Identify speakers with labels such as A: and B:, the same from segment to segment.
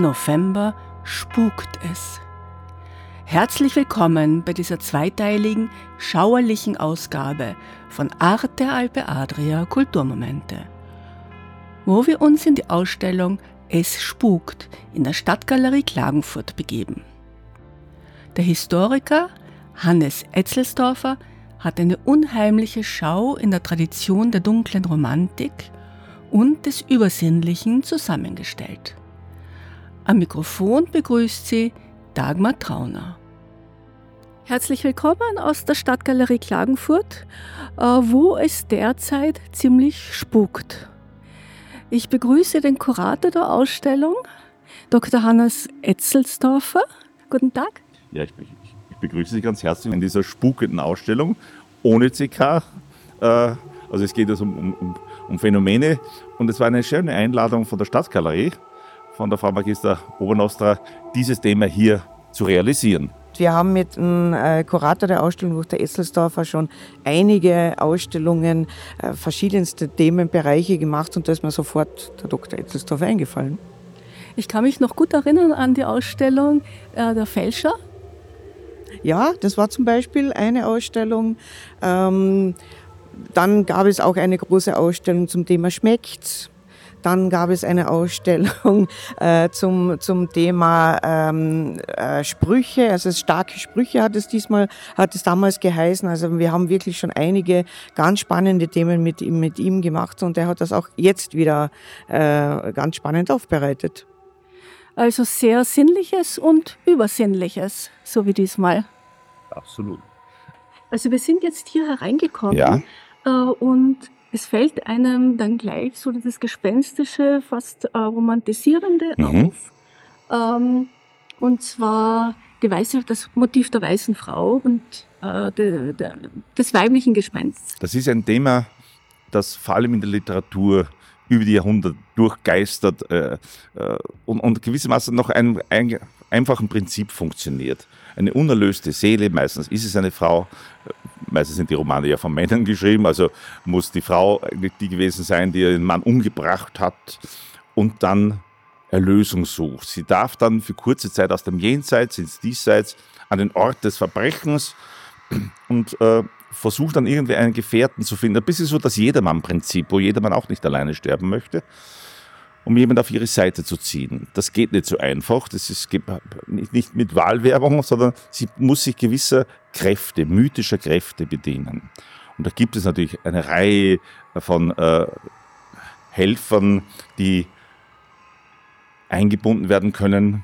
A: November spukt es. Herzlich willkommen bei dieser zweiteiligen, schauerlichen Ausgabe von Arte Alpe Adria Kulturmomente, wo wir uns in die Ausstellung Es spukt in der Stadtgalerie Klagenfurt begeben. Der Historiker Hannes Etzelsdorfer hat eine unheimliche Schau in der Tradition der dunklen Romantik und des Übersinnlichen zusammengestellt. Am Mikrofon begrüßt sie Dagmar Trauner. Herzlich willkommen aus der Stadtgalerie Klagenfurt, äh, wo es derzeit ziemlich spukt. Ich begrüße den Kurator der Ausstellung, Dr. Hannes Etzelsdorfer. Guten Tag.
B: Ja, ich, begrüße Sie ganz herzlich in dieser spukenden Ausstellung ohne CK. Äh, also es geht also um, um, um Phänomene und es war eine schöne Einladung von der Stadtgalerie von der Frau Magister Obernostra, dieses Thema hier zu realisieren.
C: Wir haben mit dem äh, Kurator der Ausstellung, durch der Esselsdorfer, schon einige Ausstellungen, äh, verschiedenste Themenbereiche gemacht und da ist mir sofort der Dr. Esselsdorfer eingefallen.
A: Ich kann mich noch gut erinnern an die Ausstellung äh, der Fälscher.
C: Ja, das war zum Beispiel eine Ausstellung. Ähm, dann gab es auch eine große Ausstellung zum Thema Schmeckt. Dann gab es eine Ausstellung äh, zum, zum Thema ähm, äh, Sprüche, also starke Sprüche hat es diesmal, hat es damals geheißen. Also wir haben wirklich schon einige ganz spannende Themen mit ihm, mit ihm gemacht und er hat das auch jetzt wieder äh, ganz spannend aufbereitet.
A: Also sehr Sinnliches und Übersinnliches, so wie diesmal.
B: Absolut.
A: Also wir sind jetzt hier hereingekommen
B: ja.
A: äh, und es fällt einem dann gleich so das Gespenstische, fast äh, Romantisierende
B: Mhm.
A: auf. Ähm, und zwar die weiße, das Motiv der weißen Frau und äh, de, de, des weiblichen Gespensts.
B: Das ist ein Thema, das vor allem in der Literatur über die Jahrhunderte durchgeistert äh, äh, und, und gewissermaßen noch ein, ein einfachen Prinzip funktioniert. Eine unerlöste Seele, meistens ist es eine Frau, meistens sind die Romane ja von Männern geschrieben, also muss die Frau die gewesen sein, die ihren Mann umgebracht hat und dann Erlösung sucht. Sie darf dann für kurze Zeit aus dem Jenseits ins Diesseits an den Ort des Verbrechens und äh, versucht dann irgendwie einen Gefährten zu finden. Ein bisschen so das Jedermann-Prinzip, wo jedermann auch nicht alleine sterben möchte, um jemanden auf ihre Seite zu ziehen. Das geht nicht so einfach. Das ist nicht mit Wahlwerbung, sondern sie muss sich gewisser Kräfte, mythischer Kräfte bedienen. Und da gibt es natürlich eine Reihe von äh, Helfern, die eingebunden werden können.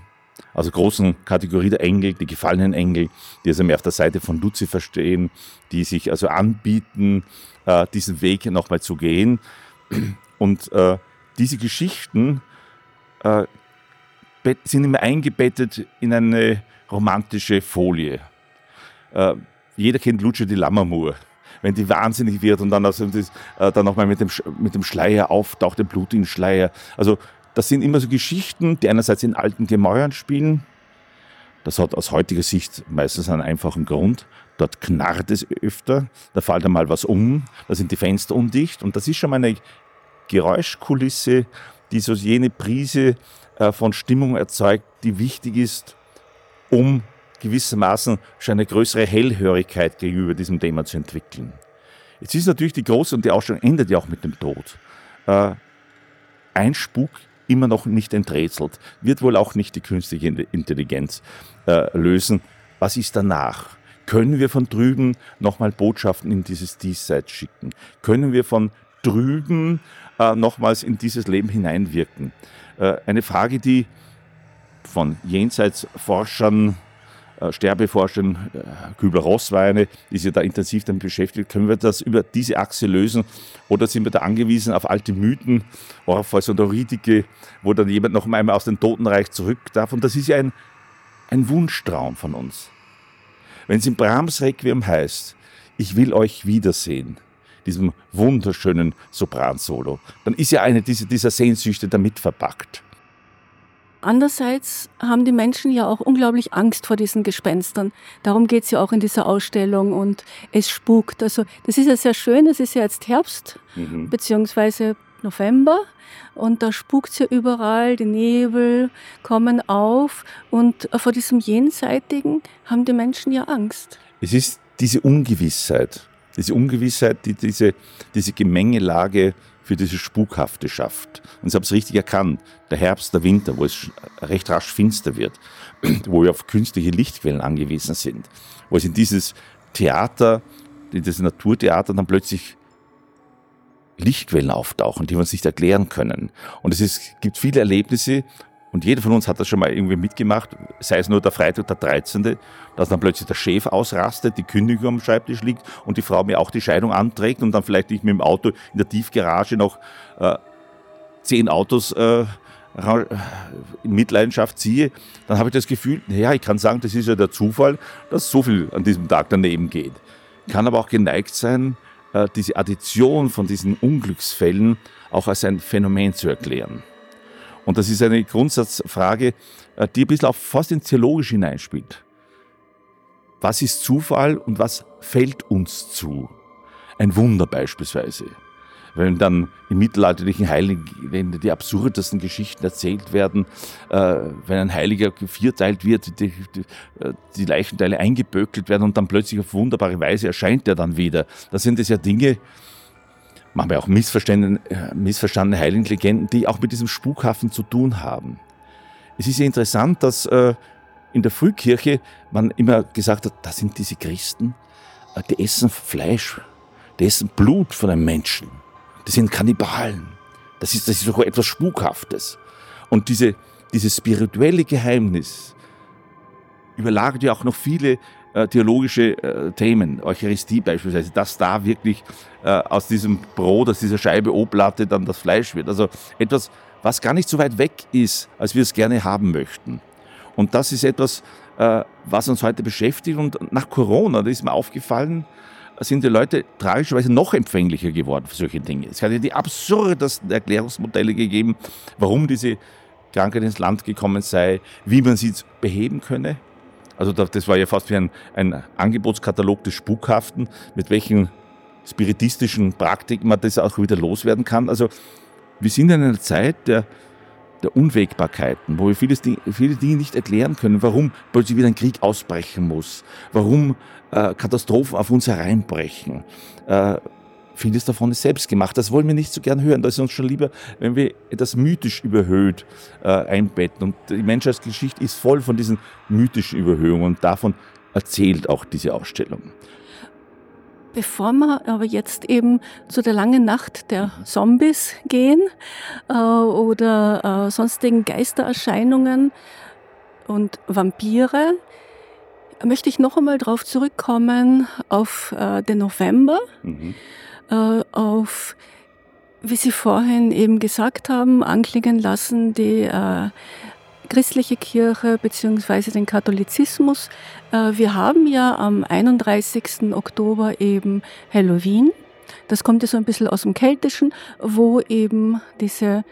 B: Also großen Kategorie der Engel, die gefallenen Engel, die also mehr auf der Seite von Luzifer stehen, die sich also anbieten, äh, diesen Weg nochmal zu gehen. Und äh, diese Geschichten äh, sind immer eingebettet in eine romantische Folie. Äh, jeder kennt Lucio di Lammermoor. Wenn die wahnsinnig wird und dann, also äh, dann nochmal mit dem, mit dem Schleier auftaucht, dem blutigen Schleier. Also das sind immer so Geschichten, die einerseits in alten Gemäuern spielen. Das hat aus heutiger Sicht meistens einen einfachen Grund. Dort knarrt es öfter, da fällt einmal was um, da sind die Fenster undicht und das ist schon mal eine Geräuschkulisse, die so jene Prise äh, von Stimmung erzeugt, die wichtig ist, um gewissermaßen schon eine größere Hellhörigkeit gegenüber diesem Thema zu entwickeln. Jetzt ist natürlich die große, und die Ausstellung endet ja auch mit dem Tod. Äh, ein Spuk immer noch nicht enträtselt, wird wohl auch nicht die künstliche Intelligenz äh, lösen. Was ist danach? Können wir von drüben nochmal Botschaften in dieses Diesseits schicken? Können wir von drüben äh, nochmals in dieses Leben hineinwirken? Äh, eine Frage, die von Jenseitsforschern äh, Sterbeforscherin äh, Kübler-Ross die sich da intensiv damit beschäftigt, können wir das über diese Achse lösen oder sind wir da angewiesen auf alte Mythen, Orpheus und Eurydike, wo dann jemand noch einmal aus dem Totenreich zurück darf und das ist ja ein, ein Wunschtraum von uns. Wenn es im Brahms Requiem heißt, ich will euch wiedersehen, diesem wunderschönen Sopransolo, dann ist ja eine dieser, dieser Sehnsüchte damit verpackt.
A: Andererseits haben die Menschen ja auch unglaublich Angst vor diesen Gespenstern. Darum geht es ja auch in dieser Ausstellung und es spukt. Also das ist ja sehr schön, es ist ja jetzt Herbst mhm. beziehungsweise November und da spukt es ja überall, die Nebel kommen auf und vor diesem Jenseitigen haben die Menschen ja Angst.
B: Es ist diese Ungewissheit, diese Ungewissheit, die diese, diese Gemengelage für diese Spukhafte schafft. Und ich habe es richtig erkannt. Der Herbst, der Winter, wo es recht rasch finster wird, wo wir auf künstliche Lichtquellen angewiesen sind, wo es in dieses Theater, in dieses Naturtheater dann plötzlich Lichtquellen auftauchen, die wir uns nicht erklären können. Und es ist, gibt viele Erlebnisse, und jeder von uns hat das schon mal irgendwie mitgemacht, sei es nur der Freitag, der 13., dass dann plötzlich der Chef ausrastet, die Kündigung am Schreibtisch liegt und die Frau mir auch die Scheidung anträgt und dann vielleicht ich mit dem Auto in der Tiefgarage noch äh, zehn Autos äh, in Mitleidenschaft ziehe, dann habe ich das Gefühl, ja, ich kann sagen, das ist ja der Zufall, dass so viel an diesem Tag daneben geht. Kann aber auch geneigt sein, äh, diese Addition von diesen Unglücksfällen auch als ein Phänomen zu erklären. Und das ist eine Grundsatzfrage, äh, die ein bisschen auch fast ins Theologisch hineinspielt. Was ist Zufall und was fällt uns zu? Ein Wunder beispielsweise. Wenn dann im mittelalterlichen Heiligen die absurdesten Geschichten erzählt werden, äh, wenn ein Heiliger vierteilt wird, die, die, äh, die Leichenteile eingeböckelt werden und dann plötzlich auf wunderbare Weise erscheint er dann wieder. Das sind es ja Dinge, manchmal auch missverstandene, äh, missverstandene Heiligenlegenden, die auch mit diesem Spukhafen zu tun haben. Es ist ja interessant, dass äh, in der Frühkirche man immer gesagt hat, das sind diese Christen, äh, die essen Fleisch, die essen Blut von einem Menschen, die sind Kannibalen. Das ist, das ist sogar etwas Spukhaftes. Und diese, dieses spirituelle Geheimnis überlagert ja auch noch viele äh, theologische äh, Themen, Eucharistie beispielsweise, dass da wirklich äh, aus diesem Brot, aus dieser Scheibe Oblatte dann das Fleisch wird. Also etwas, was gar nicht so weit weg ist, als wir es gerne haben möchten. Und das ist etwas, äh, was uns heute beschäftigt. Und nach Corona, da ist mir aufgefallen, sind die Leute tragischerweise noch empfänglicher geworden für solche Dinge. Es hat ja die absurdesten Erklärungsmodelle gegeben, warum diese Krankheit ins Land gekommen sei, wie man sie beheben könne. Also das war ja fast wie ein, ein Angebotskatalog des Spukhaften, mit welchen spiritistischen Praktiken man das auch wieder loswerden kann. Also wir sind in einer Zeit der, der Unwägbarkeiten, wo wir vieles, viele Dinge nicht erklären können, warum plötzlich wieder ein Krieg ausbrechen muss, warum äh, Katastrophen auf uns hereinbrechen. Äh, Vieles davon ist selbst gemacht. Das wollen wir nicht so gern hören. Da ist uns schon lieber, wenn wir etwas mythisch überhöht äh, einbetten. Und die Menschheitsgeschichte ist voll von diesen mythischen Überhöhungen und davon erzählt auch diese Ausstellung.
A: Bevor wir aber jetzt eben zu der langen Nacht der Zombies gehen äh, oder äh, sonstigen Geistererscheinungen und Vampire, möchte ich noch einmal darauf zurückkommen auf äh, den November. Mhm äh, auf, wie Sie vorhin eben gesagt haben, anklingen lassen, die äh, christliche Kirche bzw. den Katholizismus. Äh, wir haben ja am 31. Oktober eben Halloween. Das kommt ja so ein bisschen aus dem Keltischen, wo eben diese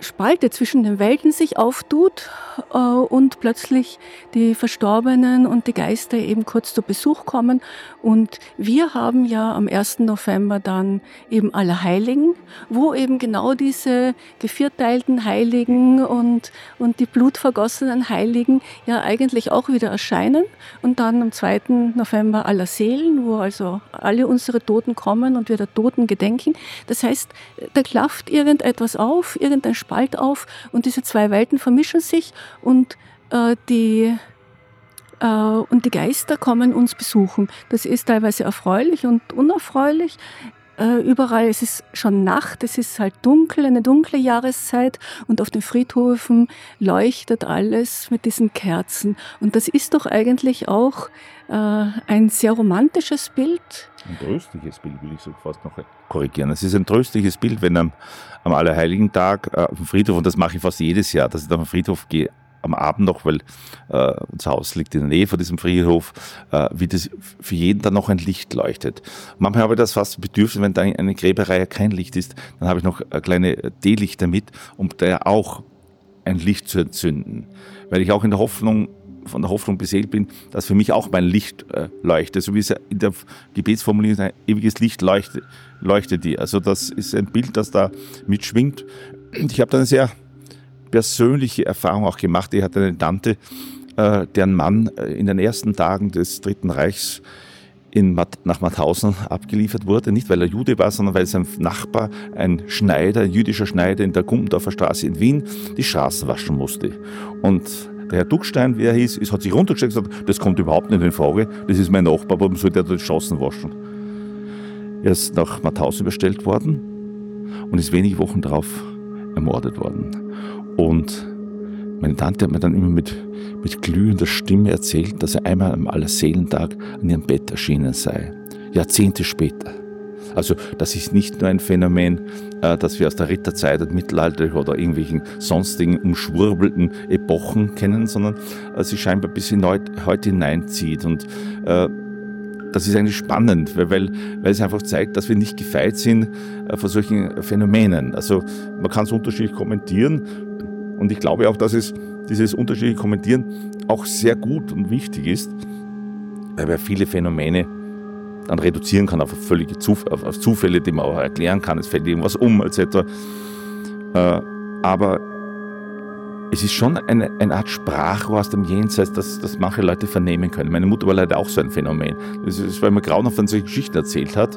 A: Spalte zwischen den Welten sich auftut äh, und plötzlich die Verstorbenen und die Geister eben kurz zu Besuch kommen. Und wir haben ja am 1. November dann eben Allerheiligen, wo eben genau diese gevierteilten Heiligen und, und die blutvergossenen Heiligen ja eigentlich auch wieder erscheinen. Und dann am 2. November aller Seelen, wo also alle unsere Toten kommen und wir der Toten gedenken. Das heißt, da klafft irgendetwas auf, irgendein Spalt auf und diese zwei Welten vermischen sich und äh, die äh, und die Geister kommen uns besuchen. Das ist teilweise erfreulich und unerfreulich. äh, überall, es ist schon Nacht, es ist halt dunkel, eine dunkle Jahreszeit und auf den Friedhöfen leuchtet alles mit diesen Kerzen. Und das ist doch eigentlich auch äh, ein sehr romantisches Bild.
B: Ein tröstliches Bild, will ich so fast noch korrigieren. Es ist ein tröstliches Bild, wenn am, am Allerheiligen Tag äh, auf dem Friedhof, und das mache ich fast jedes Jahr, dass ich auf den Friedhof gehe, am Abend noch, weil äh, unser Haus liegt in der Nähe von diesem Friedhof, äh, wie das für jeden dann noch ein Licht leuchtet. Manchmal habe ich das fast bedürfnis, wenn da eine Gräberei kein Licht ist, dann habe ich noch kleine D-Lichter mit, um da auch ein Licht zu entzünden. Weil ich auch in der Hoffnung von der Hoffnung beseelt bin, dass für mich auch mein Licht äh, leuchtet. So wie es in der Gebetsformulierung ist, ein ewiges Licht leuchtet, leuchtet dir. Also das ist ein Bild, das da mitschwingt. Und ich habe da eine sehr persönliche Erfahrung auch gemacht. Ich hatte eine Tante, äh, deren Mann äh, in den ersten Tagen des Dritten Reichs in, nach Mauthausen abgeliefert wurde. Nicht weil er Jude war, sondern weil sein Nachbar, ein Schneider, ein jüdischer Schneider in der Gummendorfer Straße in Wien, die Straßen waschen musste. Und der Herr Duckstein, wie er hieß, ist, hat sich runtergestellt und gesagt, das kommt überhaupt nicht in Frage, das ist mein Nachbar, warum soll der die Straßen waschen? Er ist nach Mauthausen überstellt worden und ist wenige Wochen darauf ermordet worden. Und meine Tante hat mir dann immer mit, mit glühender Stimme erzählt, dass er einmal am Allerseelentag an ihrem Bett erschienen sei. Jahrzehnte später. Also das ist nicht nur ein Phänomen, äh, das wir aus der Ritterzeit und Mittelalter oder irgendwelchen sonstigen umschwurbelten Epochen kennen, sondern äh, sie scheinbar bis in heute hineinzieht. Und äh, das ist eigentlich spannend, weil, weil, weil es einfach zeigt, dass wir nicht gefeit sind vor solchen Phänomenen. Also man kann es unterschiedlich kommentieren und ich glaube auch, dass es dieses unterschiedliche Kommentieren auch sehr gut und wichtig ist, weil man viele Phänomene dann reduzieren kann auf völlige Zuf auf Zufälle, die man auch erklären kann. Es fällt irgendwas um, etc. Äh, aber es ist schon eine, eine Art Sprachrohr aus dem Jenseits, das, das manche Leute vernehmen können. Meine Mutter war leider auch so ein Phänomen. Das ist, weil man grauenhaft von solchen Geschichten erzählt hat,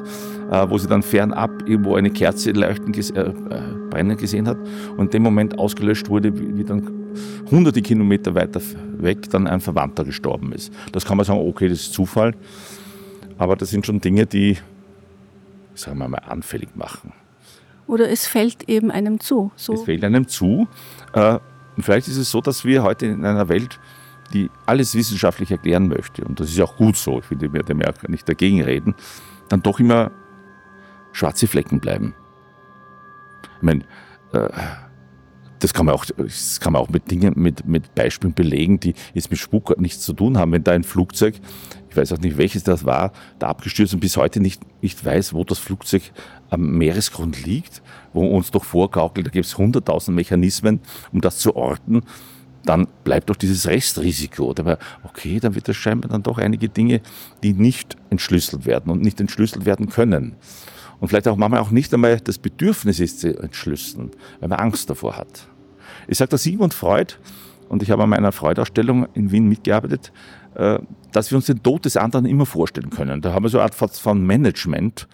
B: äh, wo sie dann fernab irgendwo eine Kerze leuchten, äh, äh, brennen gesehen hat und in dem Moment ausgelöscht wurde, wie, wie dann hunderte Kilometer weiter weg dann ein Verwandter gestorben ist. Das kann man sagen, okay, das ist Zufall, aber das sind schon Dinge, die, sagen wir mal, anfällig machen.
A: Oder es fällt eben einem zu.
B: So. Es fällt einem zu. Äh, und vielleicht ist es so, dass wir heute in einer Welt, die alles wissenschaftlich erklären möchte, und das ist auch gut so, ich will dem ja nicht dagegen reden, dann doch immer schwarze Flecken bleiben. Ich meine, äh, das kann man auch, das kann man auch mit Dingen, mit, mit Beispielen belegen, die jetzt mit Spuk nichts zu tun haben. Wenn da ein Flugzeug, weiß auch nicht welches das war, da abgestürzt und bis heute nicht, nicht weiß, wo das Flugzeug am Meeresgrund liegt, wo uns doch vorgaukelt, da gibt es hunderttausend Mechanismen, um das zu orten, dann bleibt doch dieses Restrisiko. Aber okay, dann wird es scheinbar dann doch einige Dinge, die nicht entschlüsselt werden und nicht entschlüsselt werden können und vielleicht auch manchmal auch nicht einmal das Bedürfnis ist zu entschlüsseln, weil man Angst davor hat. Ich sage der Sigmund Freud, und ich habe an meiner Freud-Ausstellung in Wien mitgearbeitet, äh, dass wir uns den Tod des anderen immer vorstellen können. Da haben wir so eine Art von Management,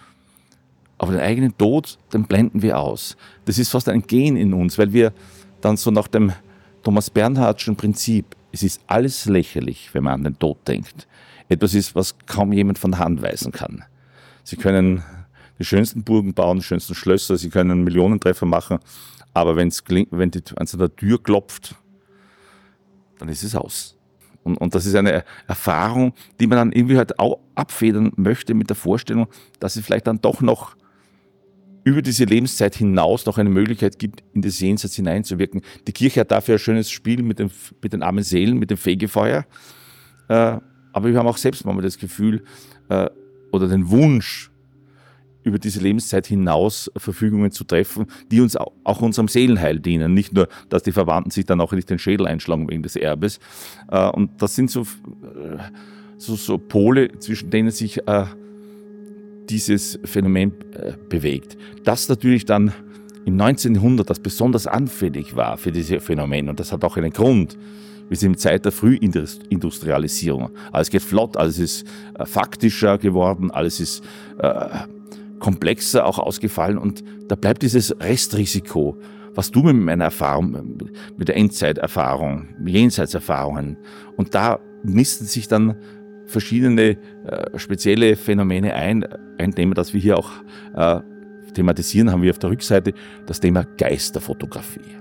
B: aber den eigenen Tod, den blenden wir aus. Das ist fast ein Gen in uns, weil wir dann so nach dem Thomas Bernhardschen Prinzip, es ist alles lächerlich, wenn man an den Tod denkt. Etwas ist, was kaum jemand von Hand weisen kann. Sie können die schönsten Burgen bauen, die schönsten Schlösser, sie können Millionentreffer machen, aber wenn's wenn die an der Tür klopft, dann ist es aus. Und, und das ist eine Erfahrung, die man dann irgendwie halt auch abfedern möchte mit der Vorstellung, dass es vielleicht dann doch noch über diese Lebenszeit hinaus noch eine Möglichkeit gibt, in das Jenseits hineinzuwirken. Die Kirche hat dafür ein schönes Spiel mit, dem, mit den armen Seelen, mit dem Fegefeuer. Äh, aber wir haben auch selbst manchmal das Gefühl äh, oder den Wunsch, über diese Lebenszeit hinaus Verfügungen zu treffen, die uns auch unserem Seelenheil dienen. Nicht nur, dass die Verwandten sich dann auch nicht den Schädel einschlagen wegen des Erbes. Äh, und das sind so, äh, so, so Pole, zwischen denen sich äh, dieses Phänomen bewegt. Das natürlich dann im 19. Jahrhundert, das besonders anfällig war für diese Phänomene, und das hat auch einen Grund. Wir sind in Zeit der Frühindustrialisierung. Alles geht flott, alles ist faktischer geworden, alles ist komplexer auch ausgefallen und da bleibt dieses Restrisiko, was du mit meiner Erfahrung, mit der Endzeiterfahrung, Jenseitserfahrungen und da nisten sich dann verschiedene äh, spezielle Phänomene ein. Ein Thema, das wir hier auch äh, thematisieren, haben wir auf der Rückseite, das Thema Geisterfotografie.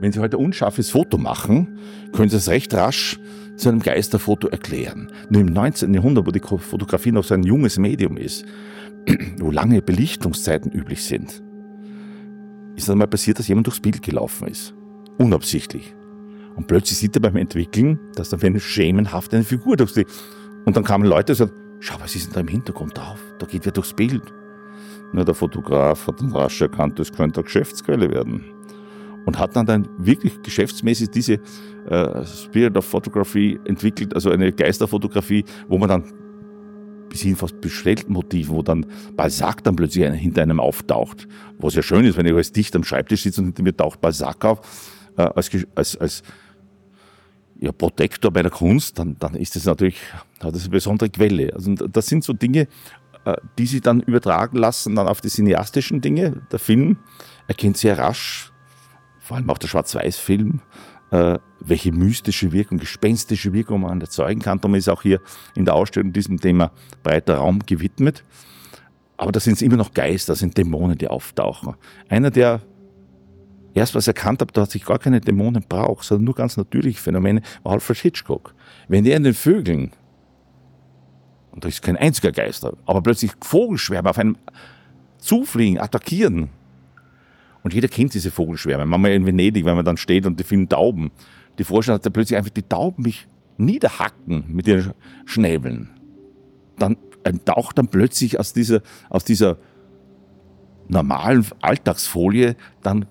B: Wenn Sie heute ein unscharfes Foto machen, können Sie es recht rasch zu einem Geisterfoto erklären. Nur im 19. Jahrhundert, wo die Fotografie noch so ein junges Medium ist, wo lange Belichtungszeiten üblich sind, ist einmal passiert, dass jemand durchs Bild gelaufen ist. Unabsichtlich. Und plötzlich sieht er beim Entwickeln, dass da eine schemenhaft eine Figur durchs Bild. Und dann kamen Leute und sagten, schau, was ist denn da im Hintergrund drauf? Da geht wer durchs Bild. Nur der Fotograf hat dann rasch erkannt, das könnte eine Geschäftsquelle werden. Und hat dann, dann wirklich geschäftsmäßig diese äh, Spirit of Photography entwickelt, also eine Geisterfotografie, wo man dann bis hin fast bestellten Motiven, wo dann Balzac dann plötzlich hinter einem auftaucht. Was ja schön ist, wenn ich als Dichter am Schreibtisch sitze und hinter mir taucht Balzac auf, äh, als, als, als ja, Protektor bei der Kunst, dann, dann ist das natürlich, hat das eine besondere Quelle. Also das sind so Dinge, äh, die sich dann übertragen lassen dann auf die cineastischen Dinge. Der Film erkennt sehr rasch, vor allem auch der Schwarz-Weiß-Film, äh, welche mystische Wirkung, gespenstische Wirkung man erzeugen kann. Darum ist auch hier in der Ausstellung diesem Thema breiter Raum gewidmet. Aber da sind es immer noch Geister, sind Dämonen, die auftauchen. Einer, der erst was erkannt hat, dass ich gar keine Dämonen brauche, sondern nur ganz natürliche Phänomene, war Alfred Hitchcock. Wenn er in den Vögeln, und da ist kein einziger Geister, aber plötzlich Vogelschwärme auf einem zufliegen, attackieren, und jeder kennt diese Vogelschwärme. Manchmal in Venedig, wenn man dann steht und die vielen Tauben. Die Vorstellung, dass da plötzlich einfach die Tauben mich niederhacken mit ihren Schnäbeln. Dann taucht dann plötzlich aus dieser, aus dieser normalen Alltagsfolie dann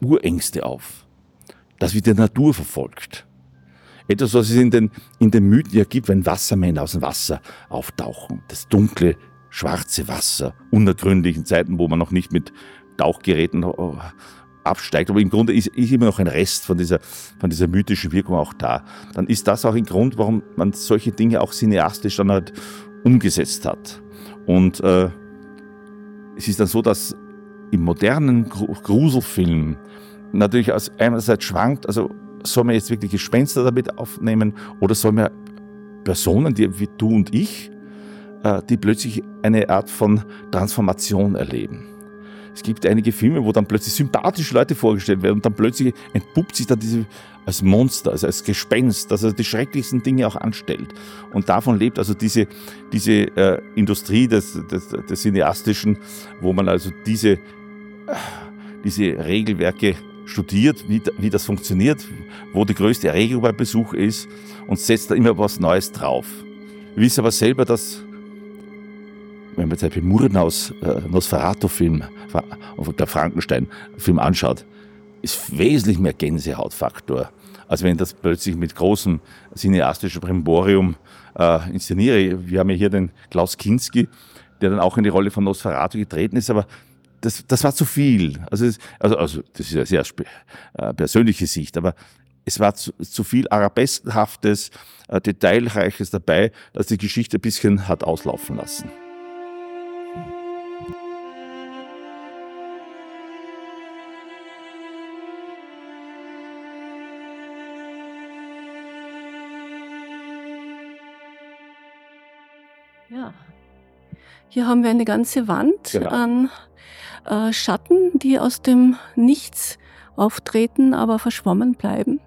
B: Urängste auf. Das wird der Natur verfolgt. Etwas, was es in den, in den Mythen ja gibt, wenn Wassermänner aus dem Wasser auftauchen. Das dunkle, schwarze Wasser, unergründlichen Zeiten, wo man noch nicht mit Tauchgeräten äh, absteigt. Aber im Grunde ist, ist, immer noch ein Rest von dieser, von dieser mythischen Wirkung auch da. Dann ist das auch ein Grund, warum man solche Dinge auch cineastisch dann halt umgesetzt hat. Und äh, es ist dann so, dass im modernen Gruselfilm natürlich aus einerseits schwankt, also soll man jetzt wirklich Gespenster damit aufnehmen oder soll man Personen, die wie du und ich, äh, die plötzlich eine Art von Transformation erleben. Es gibt einige Filme, wo dann plötzlich sympathische Leute vorgestellt werden und dann plötzlich entpuppt sich da diese als Monster, also als Gespenst, dass er die schrecklichsten Dinge auch anstellt. Und davon lebt also diese, diese äh, Industrie des, des, des Cineastischen, wo man also diese, diese Regelwerke studiert, wie, wie das funktioniert, wo die größte Erregung beim Besuch ist und setzt da immer was Neues drauf. Wir wissen aber selber, dass wenn man jetzt den Murnaus äh, Nosferatu-Film, der Frankenstein-Film anschaut, ist wesentlich mehr Gänsehautfaktor, als wenn das plötzlich mit großem cineastischen Brimborium äh, inszeniere. Wir haben ja hier den Klaus Kinski, der dann auch in die Rolle von Nosferatu getreten ist, aber das, das war zu viel. Also, also, also das ist eine sehr äh, persönliche Sicht, aber es war zu, zu viel Arabeskenhaftes, äh, Detailreiches dabei, dass die Geschichte ein bisschen hat auslaufen lassen.
A: Hier haben wir eine ganze Wand genau. an äh, Schatten, die aus dem Nichts auftreten, aber verschwommen bleiben.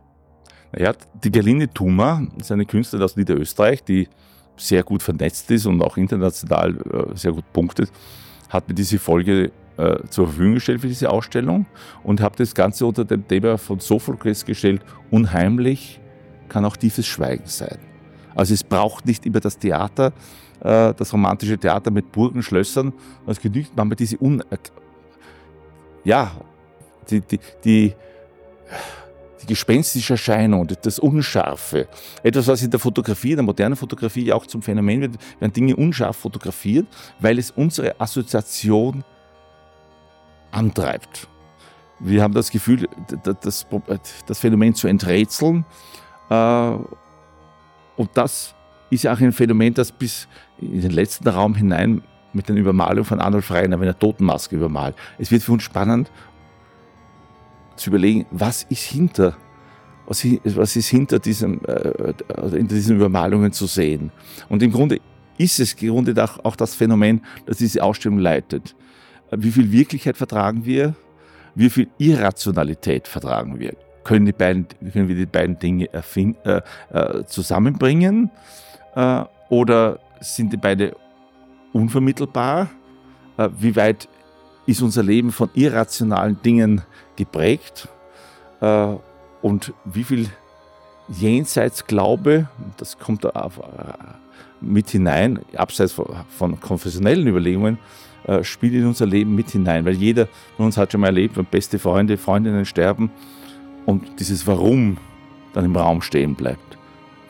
B: Ja, die Gerline Thuma ist eine Künstlerin aus Niederösterreich, die sehr gut vernetzt ist und auch international äh, sehr gut punktet, hat mir diese Folge äh, zur Verfügung gestellt für diese Ausstellung und habe das Ganze unter dem Thema von Sophokles gestellt, unheimlich kann auch tiefes Schweigen sein. Also es braucht nicht immer das Theater, äh, das romantische Theater mit Burgen, Schlössern. Es genügt manchmal diese Un ja, die, die, die, die gespenstische Erscheinung, das Unscharfe. Etwas, was in der Fotografie, in der modernen Fotografie auch zum Phänomen wird, werden Dinge unscharf fotografiert, weil es unsere Assoziation antreibt. Wir haben das Gefühl, das, das Phänomen zu enträtseln. Äh, und das ist ja auch ein Phänomen, das bis in den letzten Raum hinein mit den Übermalungen von Arnold Freiner, wenn er Totenmaske übermalt. Es wird für uns spannend zu überlegen, was ist hinter was, ist hinter, diesem, äh, hinter diesen Übermalungen zu sehen. Und im Grunde ist es auch, auch das Phänomen, das diese Ausstellung leitet. Wie viel Wirklichkeit vertragen wir? Wie viel Irrationalität vertragen wir? Können, die beiden, können wir die beiden Dinge erfind, äh, äh, zusammenbringen? Äh, oder sind die beide unvermittelbar? Äh, wie weit ist unser Leben von irrationalen Dingen geprägt? Äh, und wie viel Jenseitsglaube, das kommt da mit hinein, abseits von konfessionellen Überlegungen, äh, spielt in unser Leben mit hinein. Weil jeder von uns hat schon mal erlebt, wenn beste Freunde, Freundinnen sterben und dieses Warum dann im Raum stehen bleibt.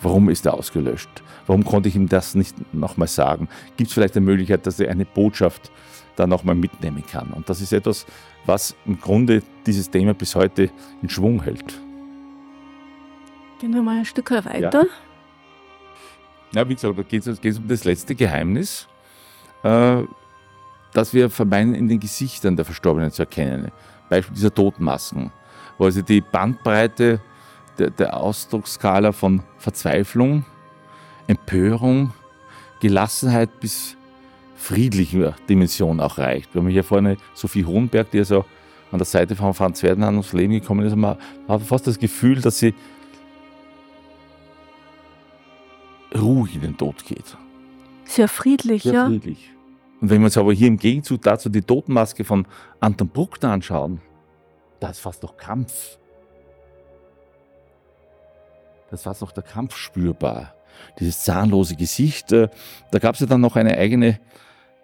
B: Warum ist er ausgelöscht? Warum konnte ich ihm das nicht nochmal sagen? Gibt es vielleicht eine Möglichkeit, dass er eine Botschaft da nochmal mitnehmen kann? Und das ist etwas, was im Grunde dieses Thema bis heute in Schwung hält.
A: Gehen wir mal ein Stück weiter. Ja.
B: Ja, wie gesagt, da geht es um das letzte Geheimnis, äh, das wir vermeiden, in den Gesichtern der Verstorbenen zu erkennen. Beispiel dieser Totenmasken, wo also die Bandbreite der, der Ausdrucksskala von Verzweiflung, Empörung, Gelassenheit bis friedlicher Dimension auch reicht. Wir haben hier vorne Sophie Hohenberg, die also an der Seite von Franz Ferdinand ums Leben gekommen ist, man hat fast das Gefühl, dass sie ruhig in den Tod geht.
A: Sehr friedlich,
B: Sehr
A: ja.
B: friedlich. Und wenn wir uns aber hier im Gegenzug dazu die Totenmaske von Anton Bruckner anschauen, da ist fast noch Kampf. Das war noch der Kampf spürbar. Dieses zahnlose Gesicht. Äh, da gab es ja dann noch eine eigene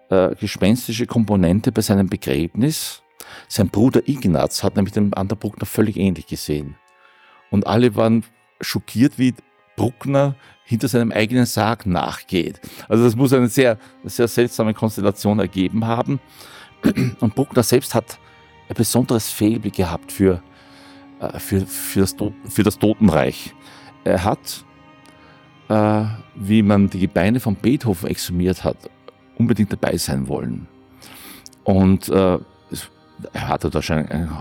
B: äh, gespenstische Komponente bei seinem Begräbnis. Sein Bruder Ignaz hat nämlich den Anton Bruckner völlig ähnlich gesehen. Und alle waren schockiert, wie Bruckner hinter seinem eigenen Sarg nachgeht. Also das muss eine sehr, sehr seltsame Konstellation ergeben haben. Und Bruckner selbst hat ein besonderes Fehlblick gehabt für, äh, für, für, das, für das Totenreich. Er hat, äh, wie man die Gebeine von Beethoven exhumiert hat, unbedingt dabei sein wollen. Und äh, er hatte wahrscheinlich einen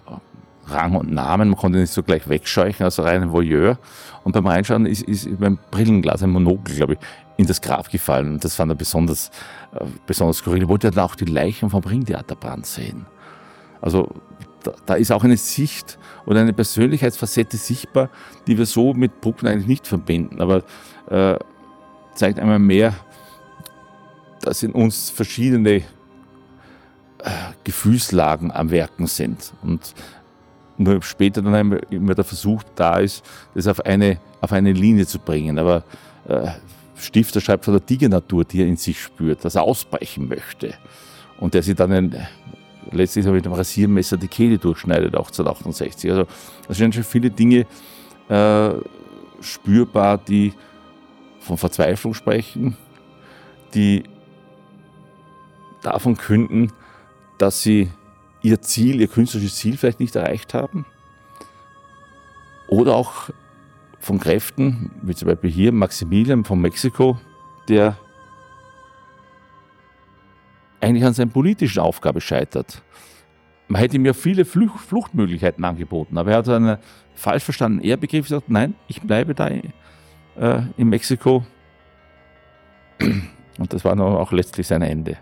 B: Rang und Namen, man konnte nicht so gleich wegscheuchen, also rein ein Voyeur. Und beim Reinschauen ist, ist beim Brillenglas ein Monokel, glaube ich, in das Grab gefallen. Und das fand er besonders, äh, besonders skurril. Er wollte dann auch die Leichen vom Ringtheaterbrand sehen. Also da, da, ist auch eine Sicht oder eine Persönlichkeitsfacette sichtbar, die wir so mit Bruckner eigentlich nicht verbinden. Aber äh, zeigt einmal mehr, dass in uns verschiedene äh, Gefühlslagen am Werken sind. Und nur später dann immer der Versuch da ist, das auf eine, auf eine Linie zu bringen. Aber äh, Stifter schreibt von der Tigernatur, die er in sich spürt, dass er ausbrechen möchte. Und der sich dann ein, letztlich mit dem Rasiermesser die Kehle durchschneidet, 1868. Also da sind schon viele Dinge äh, spürbar, die von Verzweiflung sprechen, die davon künden, dass sie ihr Ziel, ihr künstlerisches Ziel vielleicht nicht erreicht haben. Oder auch von Kräften, wie zum Beispiel hier Maximilian von Mexiko, der eigentlich an seiner politischen Aufgabe scheitert. Man hätte ihm ja viele Fluchtmöglichkeiten angeboten, aber er hat einen falsch verstandenen Ehrbegriff gesagt, nein, ich bleibe da äh, in Mexiko. Und das war dann auch letztlich sein Ende.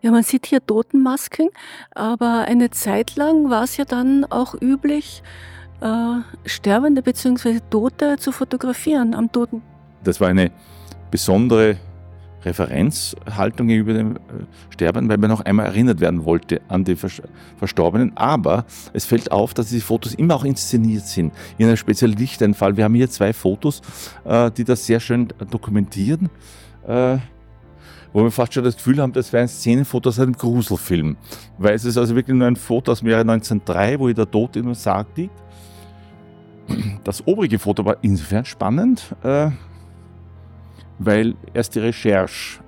A: Ja, man sieht hier Totenmasken, aber eine Zeit lang war es ja dann auch üblich, äh, Sterbende bzw. Tote zu fotografieren am Toten.
B: Das war eine besondere Referenzhaltung gegenüber dem äh, Sterbenden, weil man noch einmal erinnert werden wollte an die Verstorbenen. Aber es fällt auf, dass diese Fotos immer auch inszeniert sind, in einem speziellen Lichteinfall. Wir haben hier zwei Fotos, äh, die das sehr schön dokumentieren. Äh, wo wir fast schon das Gefühl haben, das wäre ein Szenenfoto aus einem Gruselfilm. Weil es ist also wirklich nur ein Foto aus dem Jahre 1903, wo der Tod in dem Sarg liegt. Das obrige Foto war insofern spannend, äh, weil erst die Recherche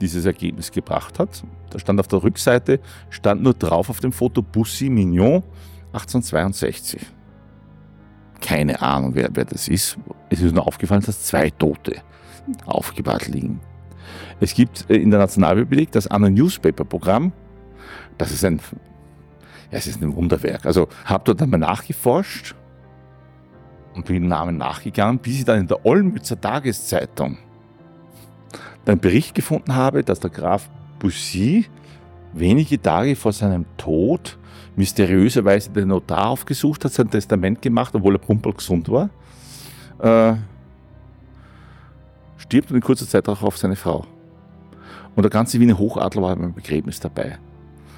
B: dieses Ergebnis gebracht hat. Da stand auf der Rückseite, stand nur drauf auf dem Foto Bussy Mignon 1862. Keine Ahnung, wer, wer das ist. Es ist nur aufgefallen, dass zwei Tote aufgebahrt liegen. Es gibt äh, in der Nationalbibliothek das Anno Newspaper Programm. Das ist ein Ja, es ist ein Wunderwerk. Also habe dort einmal nachgeforscht und bin dem Namen nachgegangen, bis ich dann in der Olmützer Tageszeitung einen Bericht gefunden habe, dass der Graf Bussy wenige Tage vor seinem Tod mysteriöserweise den Notar aufgesucht hat, sein Testament gemacht, obwohl er pumpelgesund war. Äh, stirbt und in kurzer Zeit darauf seine Frau. Und der ganze Wiener Hochadler war beim Begräbnis dabei.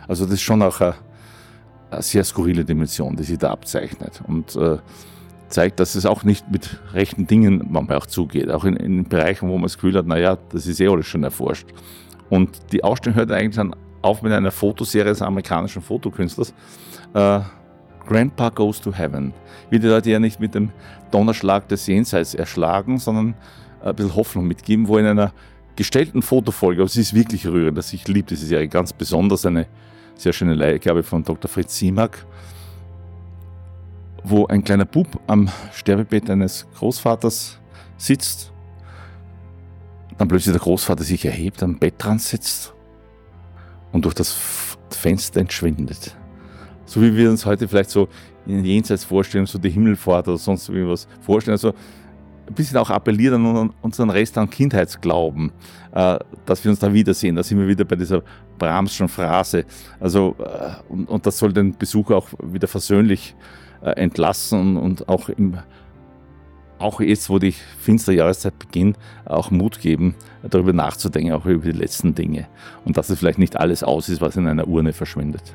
B: Also das ist schon auch eine, eine sehr skurrile Dimension, die sich da abzeichnet. Und äh, zeigt, dass es auch nicht mit rechten Dingen manchmal auch zugeht. Auch in, in Bereichen, wo man das Gefühl hat, naja, das ist eh alles schon erforscht. Und die Ausstellung hört eigentlich dann auf mit einer Fotoserie des amerikanischen Fotokünstlers. Äh, Grandpa Goes to Heaven. Wie die Leute ja nicht mit dem Donnerschlag des Jenseits erschlagen, sondern ein bisschen Hoffnung mitgeben, wo in einer gestellten Fotofolge, aber sie ist wirklich rührend, dass ich liebe diese Serie ganz besonders, eine sehr schöne Leihgabe von Dr. Fritz Simak, wo ein kleiner Bub am Sterbebett eines Großvaters sitzt, dann plötzlich der Großvater sich erhebt, am Bett dran sitzt und durch das Fenster entschwindet. So wie wir uns heute vielleicht so in den Jenseits vorstellen, so die Himmelfahrt oder sonst irgendwas vorstellen. Also ein bisschen auch appelliert an unseren Rest an Kindheitsglauben, äh, dass wir uns da wiedersehen. Da sind wir wieder bei dieser Brahmschen Phrase. Also, äh, und, das soll den Besucher auch wieder versöhnlich entlassen und auch im auch jetzt, wo die finstere Jahreszeit beginnt, auch Mut geben, darüber nachzudenken, auch über die letzten Dinge. Und dass es vielleicht nicht alles aus ist, was in einer Urne verschwindet.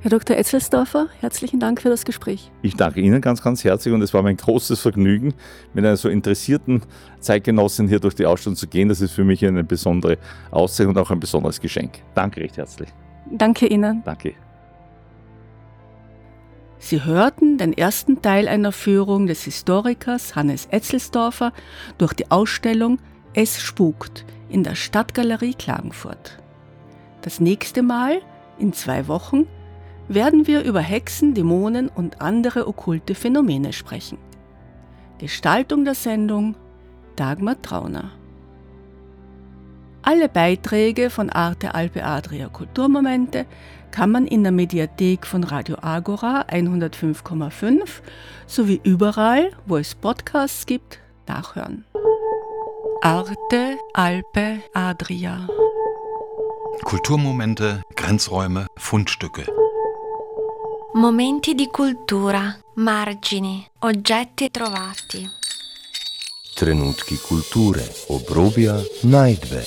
A: Herr Dr. Etzelsdorfer, herzlichen Dank für das Gespräch.
B: Ich danke Ihnen ganz, ganz herzlich und es war mein großes Vergnügen, mit einer so interessierten Zeitgenossin hier durch die Ausstellung zu gehen. Das ist für mich eine besondere Auszeichnung und auch ein besonderes Geschenk. Danke recht herzlich.
A: Danke Ihnen.
B: Danke.
A: Sie hörten den ersten Teil einer Führung des Historikers Hannes Etzelsdorfer durch die Ausstellung Es spukt in der Stadtgalerie Klagenfurt. Das nächste Mal, in zwei Wochen, werden wir über Hexen, Dämonen und andere okkulte Phänomene sprechen. Gestaltung der Sendung Dagmar Trauner. Alle Beiträge von Arte Alpe Adria Kulturmomente kann man in der Mediathek von Radio Agora 105,5 sowie überall, wo es Podcasts gibt, nachhören. Arte Alpe Adria
D: Kulturmomente, Grenzräume, Fundstücke.
E: Momenti di cultura, margini, oggetti trovati.
F: Trenutki kulture, obrobja, najdbe.